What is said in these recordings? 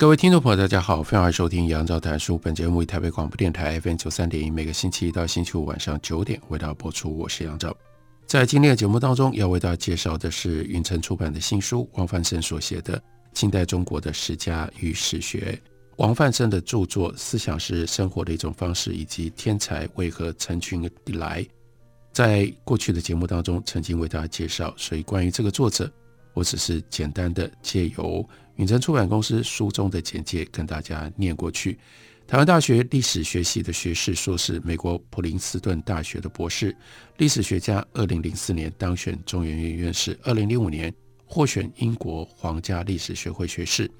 各位听众朋友，大家好，欢迎收听杨照谈书。本节目以台北广播电台 FM 九三点一，每个星期一到星期五晚上九点为大家播出。我是杨照。在今天的节目当中，要为大家介绍的是云城出版的新书，王泛胜所写的《近代中国的史家与史学》。王泛胜的著作思想是生活的一种方式，以及天才为何成群以来，在过去的节目当中曾经为大家介绍。所以关于这个作者，我只是简单的借由。云城出版公司书中的简介跟大家念过去。台湾大学历史学系的学士、硕士，美国普林斯顿大学的博士，历史学家。二零零四年当选中研院院士，二零零五年获选英国皇家历史学会学士，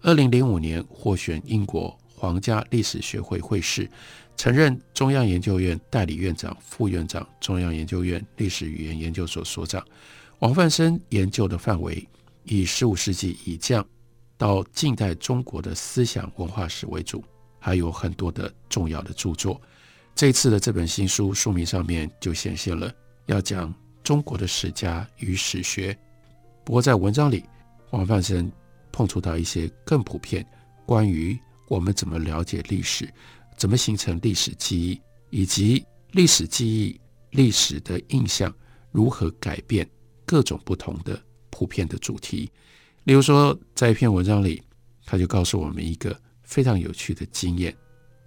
二零零五年获选英国皇家历史学会会士，曾任中央研究院代理院长、副院长，中央研究院历史语言研究所所长。王泛生研究的范围以十五世纪以降。到近代中国的思想文化史为主，还有很多的重要的著作。这次的这本新书书名上面就显现了要讲中国的史家与史学。不过在文章里，王泛生碰触到一些更普遍关于我们怎么了解历史，怎么形成历史记忆，以及历史记忆、历史的印象如何改变各种不同的普遍的主题。例如说，在一篇文章里，他就告诉我们一个非常有趣的经验。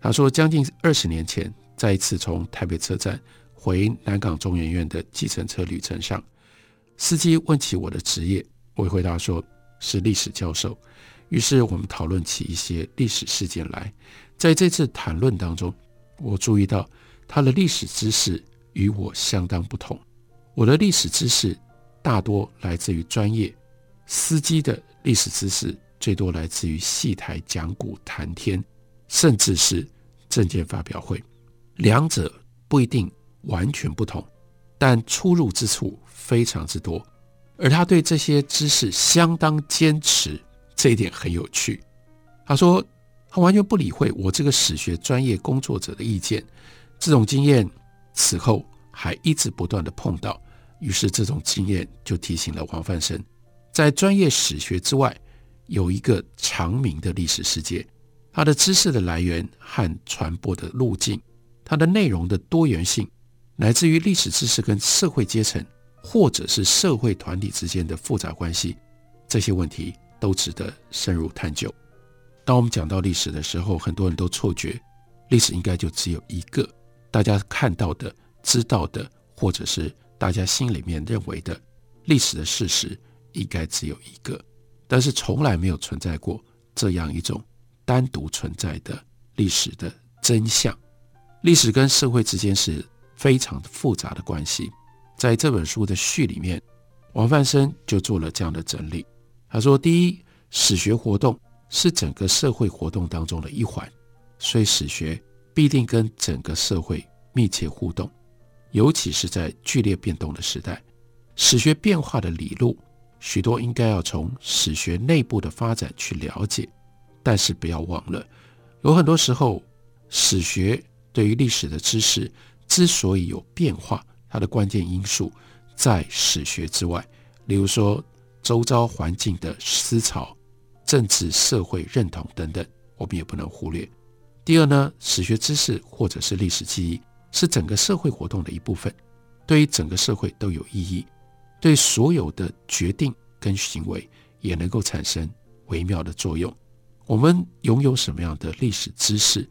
他说，将近二十年前，在一次从台北车站回南港中研院的计程车旅程上，司机问起我的职业，我回答说是历史教授。于是我们讨论起一些历史事件来。在这次谈论当中，我注意到他的历史知识与我相当不同。我的历史知识大多来自于专业。司机的历史知识最多来自于戏台讲古谈天，甚至是政见发表会，两者不一定完全不同，但出入之处非常之多。而他对这些知识相当坚持，这一点很有趣。他说他完全不理会我这个史学专业工作者的意见，这种经验此后还一直不断地碰到，于是这种经验就提醒了黄泛生。在专业史学之外，有一个长明的历史世界，它的知识的来源和传播的路径，它的内容的多元性，来自于历史知识跟社会阶层或者是社会团体之间的复杂关系，这些问题都值得深入探究。当我们讲到历史的时候，很多人都错觉历史应该就只有一个，大家看到的、知道的，或者是大家心里面认为的历史的事实。应该只有一个，但是从来没有存在过这样一种单独存在的历史的真相。历史跟社会之间是非常复杂的关系。在这本书的序里面，王泛胜就做了这样的整理。他说：第一，史学活动是整个社会活动当中的一环，所以史学必定跟整个社会密切互动，尤其是在剧烈变动的时代，史学变化的理路。许多应该要从史学内部的发展去了解，但是不要忘了，有很多时候史学对于历史的知识之所以有变化，它的关键因素在史学之外，例如说周遭环境的思潮、政治社会认同等等，我们也不能忽略。第二呢，史学知识或者是历史记忆是整个社会活动的一部分，对于整个社会都有意义。对所有的决定跟行为也能够产生微妙的作用。我们拥有什么样的历史知识，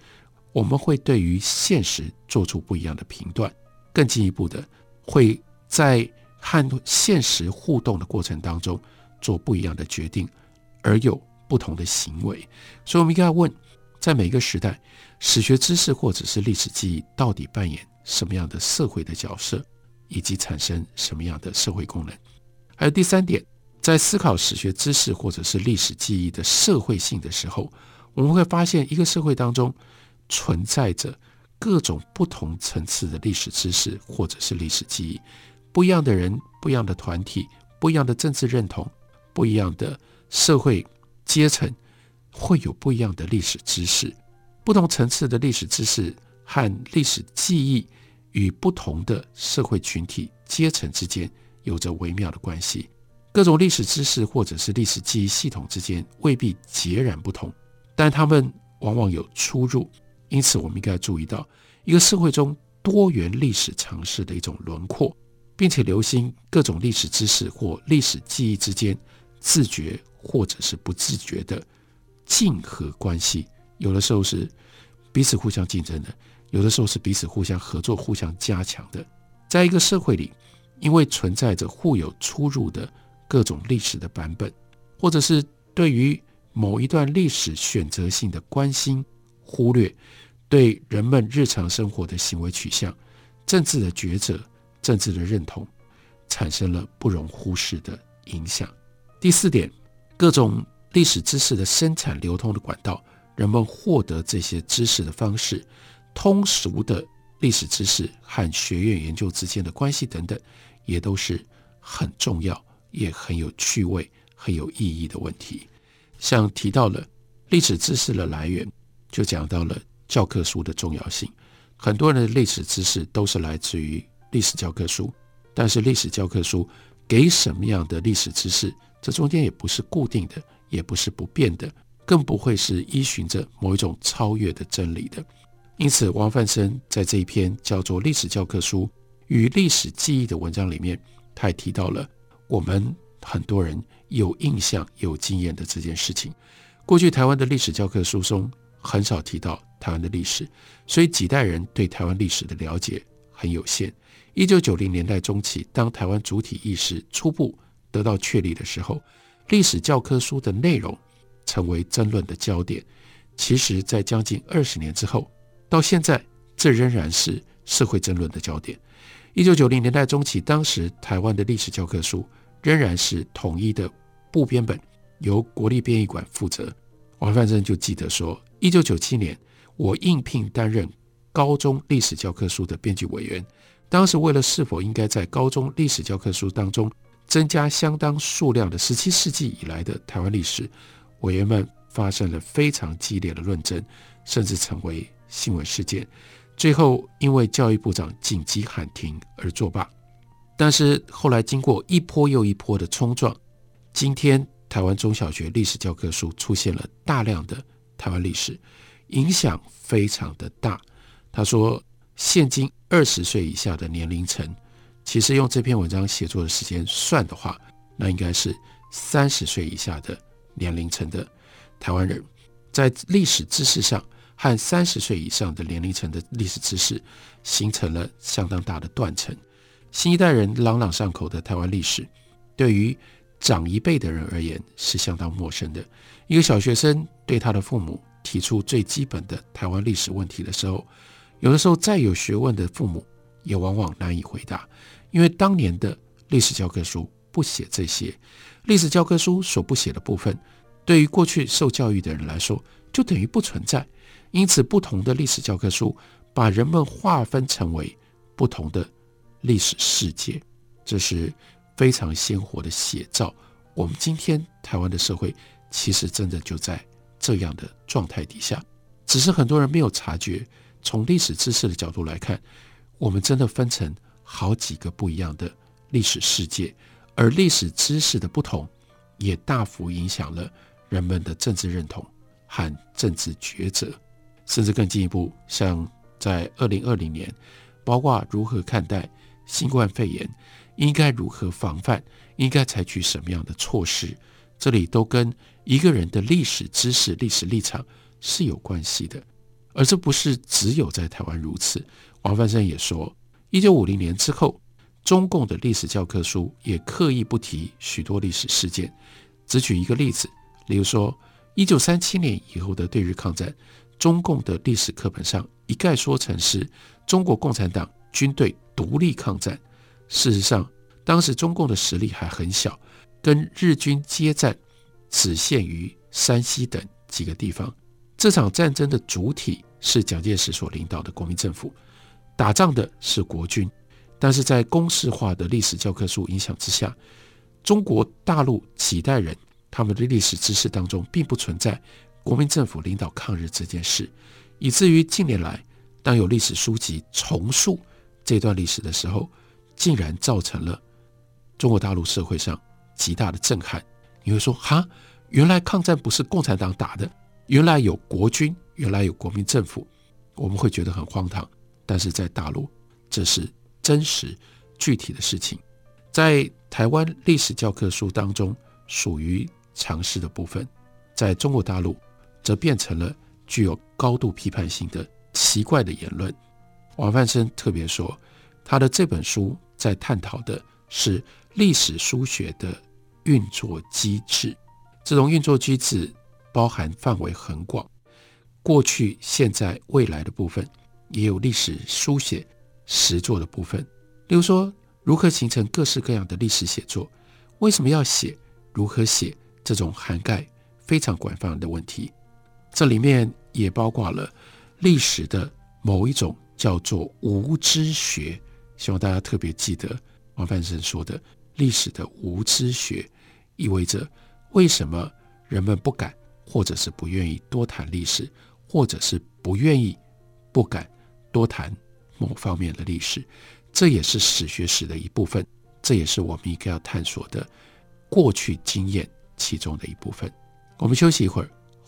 我们会对于现实做出不一样的评断。更进一步的，会在和现实互动的过程当中做不一样的决定，而有不同的行为。所以，我们应该要问：在每个时代，史学知识或者是历史记忆到底扮演什么样的社会的角色？以及产生什么样的社会功能？还有第三点，在思考史学知识或者是历史记忆的社会性的时候，我们会发现一个社会当中存在着各种不同层次的历史知识或者是历史记忆，不一样的人、不一样的团体、不一样的政治认同、不一样的社会阶层，会有不一样的历史知识。不同层次的历史知识和历史记忆与不同的社会群体阶层之间有着微妙的关系。各种历史知识或者是历史记忆系统之间未必截然不同，但他们往往有出入。因此，我们应该注意到一个社会中多元历史尝试的一种轮廓，并且留心各种历史知识或历史记忆之间自觉或者是不自觉的竞合关系。有的时候是彼此互相竞争的，有的时候是彼此互相合作、互相加强的。在一个社会里，因为存在着互有出入的。各种历史的版本，或者是对于某一段历史选择性的关心、忽略，对人们日常生活的行为取向、政治的抉择、政治的认同，产生了不容忽视的影响。第四点，各种历史知识的生产流通的管道，人们获得这些知识的方式，通俗的历史知识和学院研究之间的关系等等，也都是很重要。也很有趣味、很有意义的问题，像提到了历史知识的来源，就讲到了教科书的重要性。很多人的历史知识都是来自于历史教科书，但是历史教科书给什么样的历史知识，这中间也不是固定的，也不是不变的，更不会是依循着某一种超越的真理的。因此，王范生在这一篇叫做《历史教科书与历史记忆》的文章里面，他也提到了。我们很多人有印象、有经验的这件事情，过去台湾的历史教科书中很少提到台湾的历史，所以几代人对台湾历史的了解很有限。一九九零年代中期，当台湾主体意识初步得到确立的时候，历史教科书的内容成为争论的焦点。其实，在将近二十年之后，到现在，这仍然是社会争论的焦点。一九九零年代中期，当时台湾的历史教科书。仍然是统一的部编本，由国立编译馆负责。王泛森就记得说，一九九七年，我应聘担任高中历史教科书的编辑委员。当时为了是否应该在高中历史教科书当中增加相当数量的十七世纪以来的台湾历史，委员们发生了非常激烈的论争，甚至成为新闻事件。最后因为教育部长紧急喊停而作罢。但是后来经过一波又一波的冲撞，今天台湾中小学历史教科书出现了大量的台湾历史，影响非常的大。他说，现今二十岁以下的年龄层，其实用这篇文章写作的时间算的话，那应该是三十岁以下的年龄层的台湾人，在历史知识上和三十岁以上的年龄层的历史知识形成了相当大的断层。新一代人朗朗上口的台湾历史，对于长一辈的人而言是相当陌生的。一个小学生对他的父母提出最基本的台湾历史问题的时候，有的时候再有学问的父母也往往难以回答，因为当年的历史教科书不写这些。历史教科书所不写的部分，对于过去受教育的人来说，就等于不存在。因此，不同的历史教科书把人们划分成为不同的。历史世界，这是非常鲜活的写照。我们今天台湾的社会，其实真的就在这样的状态底下，只是很多人没有察觉。从历史知识的角度来看，我们真的分成好几个不一样的历史世界，而历史知识的不同，也大幅影响了人们的政治认同和政治抉择，甚至更进一步，像在二零二零年，包括如何看待。新冠肺炎应该如何防范？应该采取什么样的措施？这里都跟一个人的历史知识、历史立场是有关系的。而这不是只有在台湾如此。王泛生也说，一九五零年之后，中共的历史教科书也刻意不提许多历史事件。只举一个例子，例如说，一九三七年以后的对日抗战，中共的历史课本上一概说成是中国共产党军队独立抗战，事实上，当时中共的实力还很小，跟日军接战，只限于山西等几个地方。这场战争的主体是蒋介石所领导的国民政府，打仗的是国军。但是在公式化的历史教科书影响之下，中国大陆几代人他们的历史知识当中并不存在国民政府领导抗日这件事，以至于近年来，当有历史书籍重述这段历史的时候，竟然造成了中国大陆社会上极大的震撼。你会说，哈，原来抗战不是共产党打的，原来有国军，原来有国民政府，我们会觉得很荒唐。但是在大陆，这是。真实具体的事情，在台湾历史教科书当中属于常识的部分，在中国大陆则变成了具有高度批判性的奇怪的言论。王泛生特别说，他的这本书在探讨的是历史书学的运作机制，这种运作机制包含范围很广，过去、现在、未来的部分也有历史书写。实作的部分，例如说如何形成各式各样的历史写作，为什么要写，如何写，这种涵盖非常广泛的问题。这里面也包括了历史的某一种叫做无知学，希望大家特别记得王泛生说的历史的无知学，意味着为什么人们不敢，或者是不愿意多谈历史，或者是不愿意、不敢多谈。某方面的历史，这也是史学史的一部分，这也是我们应该要探索的过去经验其中的一部分。我们休息一会儿，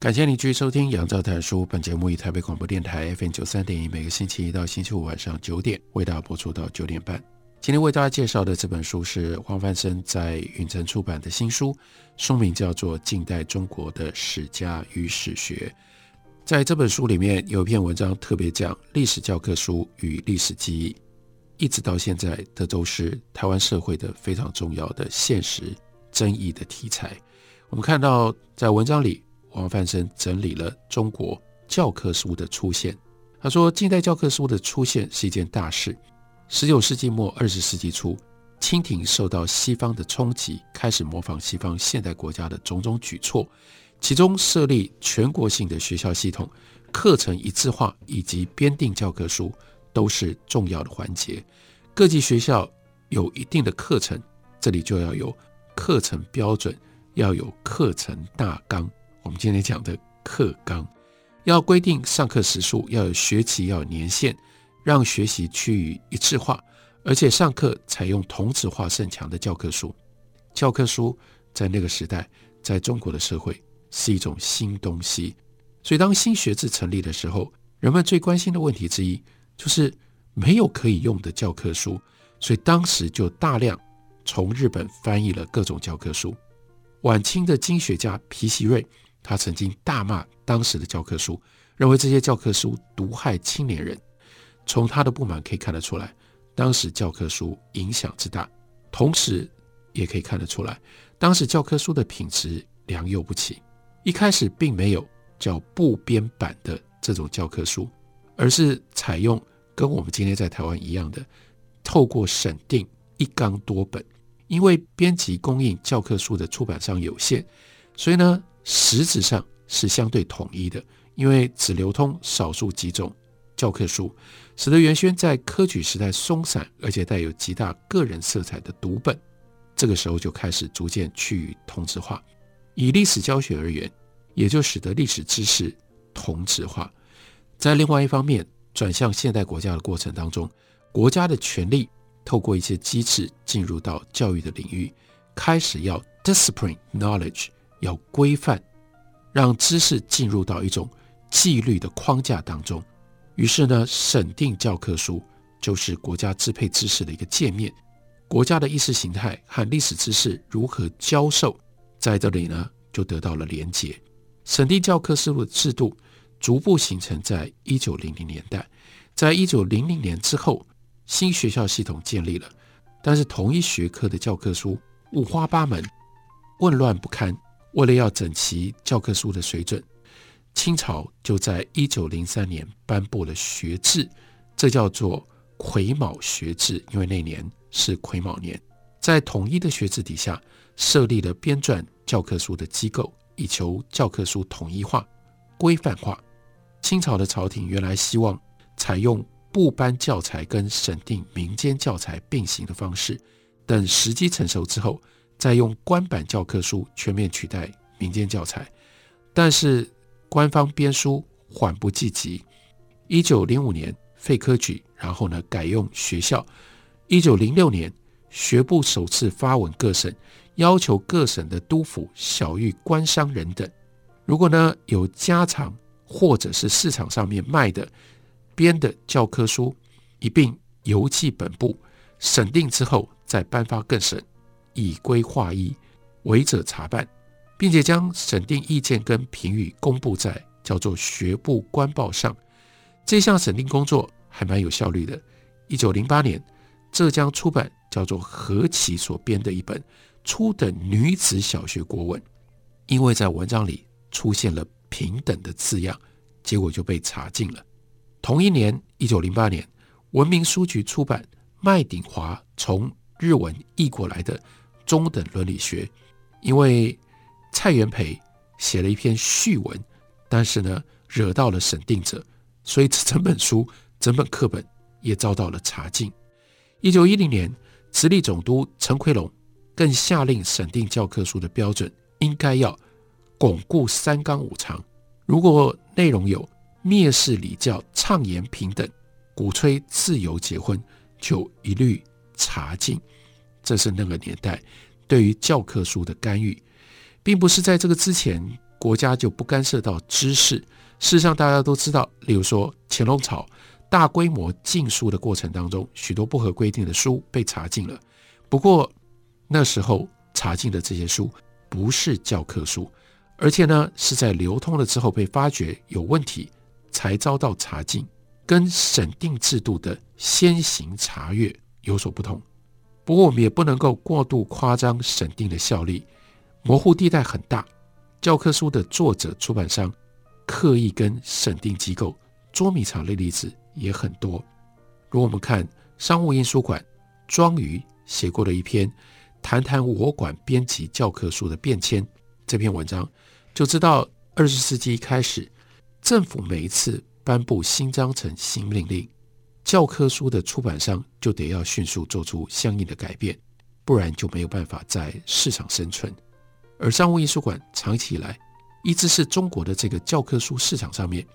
感谢您继续收听《杨照谈书》。本节目以台北广播电台 FM 九三点一，每个星期一到星期五晚上九点为大家播出到九点半。今天为大家介绍的这本书是黄范生在允晨出版的新书，书名叫做《近代中国的史家与史学》。在这本书里面有一篇文章特别讲历史教科书与历史记忆，一直到现在，这都是台湾社会的非常重要的现实争议的题材。我们看到在文章里。王泛生整理了中国教科书的出现。他说，近代教科书的出现是一件大事。十九世纪末二十世纪初，清廷受到西方的冲击，开始模仿西方现代国家的种种举措，其中设立全国性的学校系统、课程一致化以及编订教科书都是重要的环节。各级学校有一定的课程，这里就要有课程标准，要有课程大纲。我们今天讲的课纲要规定上课时数，要有学期，要有年限，让学习趋于一致化，而且上课采用同质化甚强的教科书。教科书在那个时代，在中国的社会是一种新东西，所以当新学制成立的时候，人们最关心的问题之一就是没有可以用的教科书，所以当时就大量从日本翻译了各种教科书。晚清的经学家皮锡瑞。他曾经大骂当时的教科书，认为这些教科书毒害青年人。从他的不满可以看得出来，当时教科书影响之大，同时也可以看得出来，当时教科书的品质良莠不齐。一开始并没有叫部编版的这种教科书，而是采用跟我们今天在台湾一样的，透过审定一纲多本。因为编辑供应教科书的出版商有限，所以呢。实质上是相对统一的，因为只流通少数几种教科书，使得原先在科举时代松散而且带有极大个人色彩的读本，这个时候就开始逐渐趋于同质化。以历史教学而言，也就使得历史知识同质化。在另外一方面，转向现代国家的过程当中，国家的权力透过一些机制进入到教育的领域，开始要 discipline knowledge，要规范，让知识进入到一种纪律的框架当中。于是呢，审定教科书就是国家支配知识的一个界面。国家的意识形态和历史知识如何教授，在这里呢就得到了连结。审定教科书的制度逐步形成在一九零零年代，在一九零零年之后，新学校系统建立了，但是同一学科的教科书五花八门，混乱不堪。为了要整齐教科书的水准，清朝就在一九零三年颁布了学制，这叫做癸卯学制，因为那年。是癸卯年，在统一的学制底下，设立了编撰教科书的机构，以求教科书统一化、规范化。清朝的朝廷原来希望采用部颁教材跟审定民间教材并行的方式，等时机成熟之后，再用官版教科书全面取代民间教材。但是官方编书缓不济急，一九零五年废科举，然后呢改用学校。一九零六年，学部首次发文各省，要求各省的督府、晓諭官商人等，如果呢有家常或者是市场上面卖的编的教科书，一并邮寄本部审定之后，再颁发各省，以规划一，违者查办，并且将审定意见跟评语公布在叫做学部官报上。这项审定工作还蛮有效率的。一九零八年。浙江出版叫做何其所编的一本初等女子小学国文，因为在文章里出现了“平等”的字样，结果就被查禁了。同一年，一九零八年，文明书局出版麦鼎华从日文译过来的中等伦理学，因为蔡元培写了一篇序文，但是呢惹到了审定者，所以整本书、整本课本也遭到了查禁。一九一零年，直隶总督陈奎龙更下令审定教科书的标准应该要巩固三纲五常，如果内容有蔑视礼教、倡言平等、鼓吹自由结婚，就一律查禁。这是那个年代对于教科书的干预，并不是在这个之前国家就不干涉到知识。事实上，大家都知道，例如说乾隆朝。大规模禁书的过程当中，许多不合规定的书被查禁了。不过那时候查禁的这些书不是教科书，而且呢是在流通了之后被发觉有问题才遭到查禁，跟审定制度的先行查阅有所不同。不过我们也不能够过度夸张审定的效力，模糊地带很大。教科书的作者、出版商刻意跟审定机构捉迷藏的例子。也很多。如果我们看商务印书馆庄瑜写过的一篇《谈谈我馆编辑教科书的变迁》这篇文章，就知道二十世纪一开始，政府每一次颁布新章程、新命令，教科书的出版商就得要迅速做出相应的改变，不然就没有办法在市场生存。而商务印书馆长期以来一直是中国的这个教科书市场上面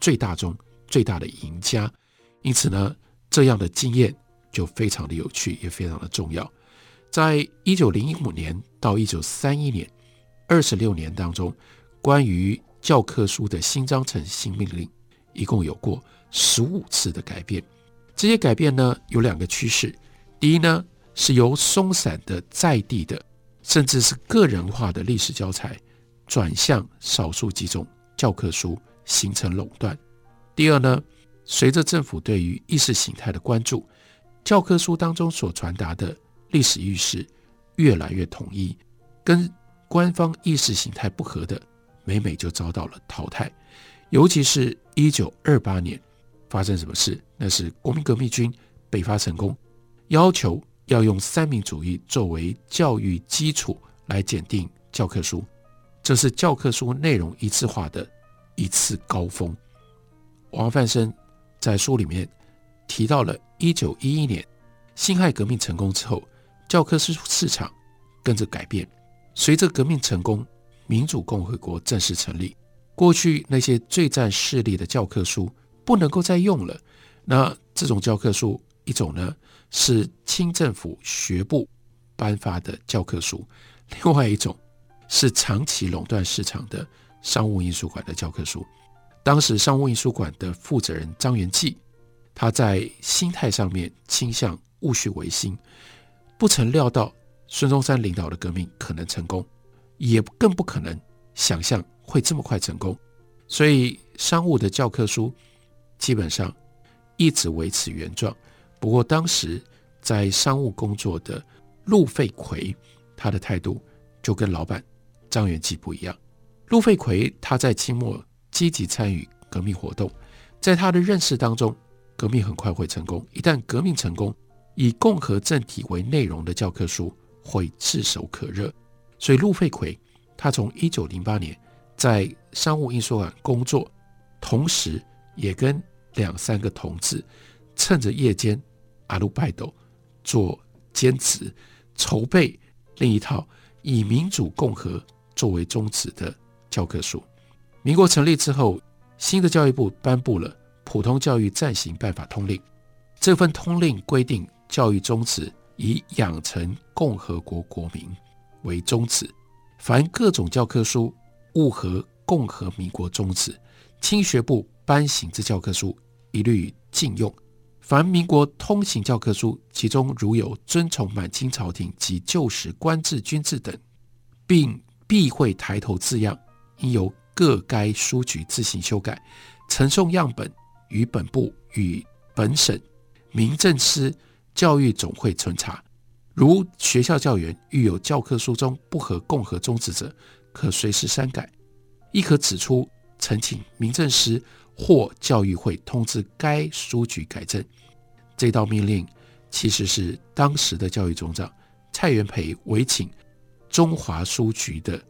最大宗。最大的赢家，因此呢，这样的经验就非常的有趣，也非常的重要。在一九零五年到一九三一年二十六年当中，关于教科书的新章程、新命令，一共有过十五次的改变。这些改变呢，有两个趋势：第一呢，是由松散的在地的，甚至是个人化的历史教材，转向少数几种教科书，形成垄断。第二呢，随着政府对于意识形态的关注，教科书当中所传达的历史叙事越来越统一，跟官方意识形态不合的，每每就遭到了淘汰。尤其是一九二八年发生什么事？那是国民革命军北伐成功，要求要用三民主义作为教育基础来检定教科书，这是教科书内容一致化的一次高峰。王范生在书里面提到了1911年辛亥革命成功之后，教科书市场跟着改变。随着革命成功，民主共和国正式成立，过去那些最占势力的教科书不能够再用了。那这种教科书一种呢是清政府学部颁发的教科书，另外一种是长期垄断市场的商务印书馆的教科书。当时商务印书馆的负责人张元济，他在心态上面倾向戊戌维新，不曾料到孙中山领导的革命可能成功，也更不可能想象会这么快成功，所以商务的教科书基本上一直维持原状。不过当时在商务工作的陆费奎，他的态度就跟老板张元济不一样。陆费奎他在清末。积极参与革命活动，在他的认识当中，革命很快会成功。一旦革命成功，以共和政体为内容的教科书会炙手可热。所以陆费奎他从一九零八年在商务印书馆工作，同时也跟两三个同志趁着夜间阿鲁拜斗做兼职，筹备另一套以民主共和作为宗旨的教科书。民国成立之后，新的教育部颁布了《普通教育暂行办法通令》。这份通令规定，教育宗旨以养成共和国国民为宗旨，凡各种教科书勿合共和民国宗旨，清学部颁行之教科书一律禁用。凡民国通行教科书，其中如有遵从满清朝廷及旧时官制军制等，并避讳抬头字样，应由。各该书局自行修改，呈送样本于本部与本省民政司教育总会存查。如学校教员遇有教科书中不合共和宗旨者，可随时删改，亦可指出，呈请民政司或教育会通知该书局改正。这道命令其实是当时的教育总长蔡元培委请中华书局的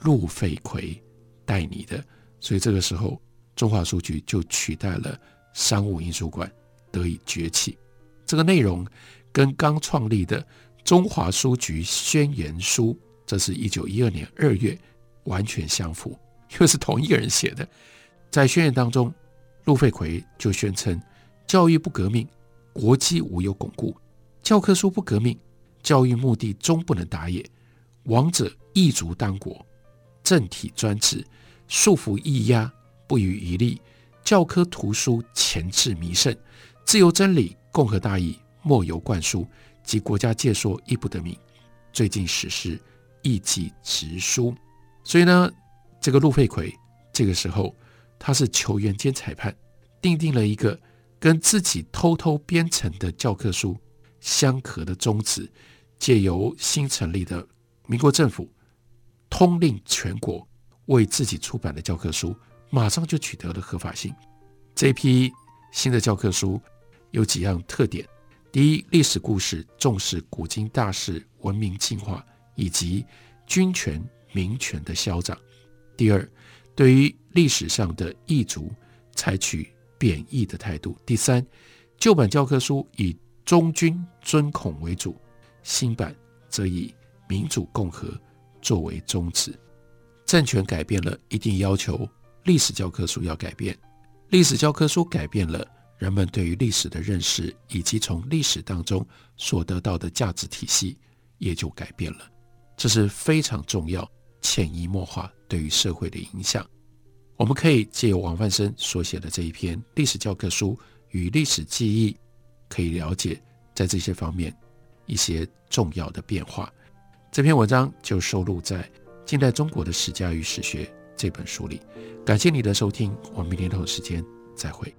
陆费奎。代你的，所以这个时候，中华书局就取代了商务印书馆，得以崛起。这个内容跟刚创立的中华书局宣言书，这是一九一二年二月，完全相符，又是同一个人写的。在宣言当中，陆废奎就宣称：教育不革命，国基无有巩固；教科书不革命，教育目的终不能达也。王者异族当国，政体专制。束缚抑压，不遗余力；教科图书钳制弥盛，自由真理、共和大义莫由灌输，及国家界说亦不得名。最近史事亦记直书。所以呢，这个陆费奎这个时候他是球员兼裁判，订定了一个跟自己偷偷编成的教科书相合的宗旨，借由新成立的民国政府通令全国。为自己出版的教科书，马上就取得了合法性。这批新的教科书有几样特点：第一，历史故事重视古今大事、文明进化以及君权民权的消长；第二，对于历史上的异族采取贬义的态度；第三，旧版教科书以忠君尊孔为主，新版则以民主共和作为宗旨。政权改变了，一定要求历史教科书要改变。历史教科书改变了，人们对于历史的认识以及从历史当中所得到的价值体系也就改变了。这是非常重要、潜移默化对于社会的影响。我们可以借由王泛生所写的这一篇历史教科书与历史记忆，可以了解在这些方面一些重要的变化。这篇文章就收录在。近代中国的史家与史学这本书里，感谢你的收听，我们明天同一时间再会。